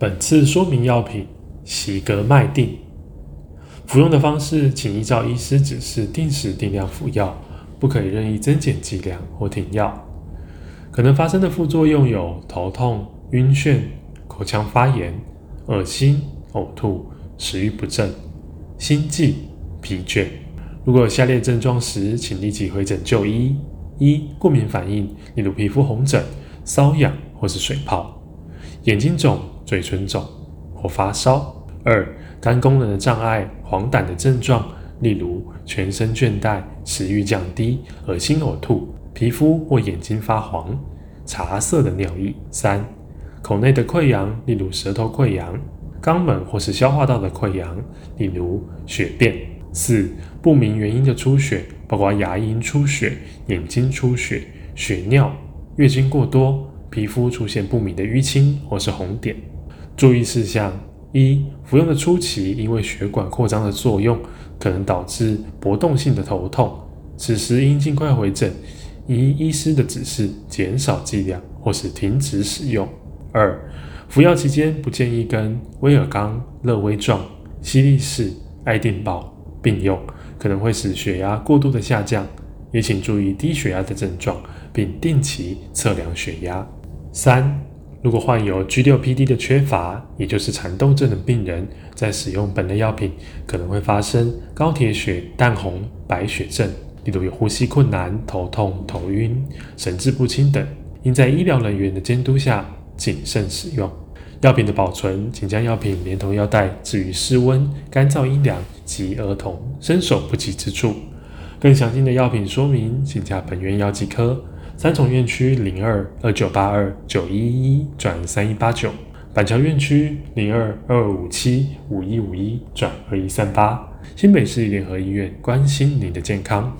本次说明药品：席格麦定。服用的方式，请依照医师指示定时定量服药，不可以任意增减剂量或停药。可能发生的副作用有头痛、晕眩、口腔发炎、恶心、呕吐、食欲不振、心悸、疲倦。如果有下列症状时，请立即回诊就医：一、过敏反应，例如皮肤红疹、瘙痒或是水泡；眼睛肿、嘴唇肿或发烧；二、肝功能的障碍。黄疸的症状，例如全身倦怠、食欲降低、恶心呕吐、皮肤或眼睛发黄、茶色的尿液。三、口内的溃疡，例如舌头溃疡、肛门或是消化道的溃疡，例如血便。四、不明原因的出血，包括牙龈出血、眼睛出血、血尿、月经过多、皮肤出现不明的淤青或是红点。注意事项。一、服用的初期，因为血管扩张的作用，可能导致搏动性的头痛，此时应尽快回诊，依医师的指示减少剂量或是停止使用。二、服药期间不建议跟威尔刚、乐威壮、犀利士、爱定宝并用，可能会使血压过度的下降，也请注意低血压的症状，并定期测量血压。三、如果患有 G6PD 的缺乏，也就是蚕豆症的病人，在使用本类药品可能会发生高铁血、淡红、白血症，例如有呼吸困难、头痛、头晕、神志不清等，应在医疗人员的监督下谨慎使用。药品的保存，请将药品连同药袋置于室温、干燥、阴凉及儿童伸手不及之处。更详尽的药品说明，请加本院药剂科。三重院区零二二九八二九一一转三一八九，板桥院区零二二二五七五一五一转二一三八，新北市立联合医院关心您的健康。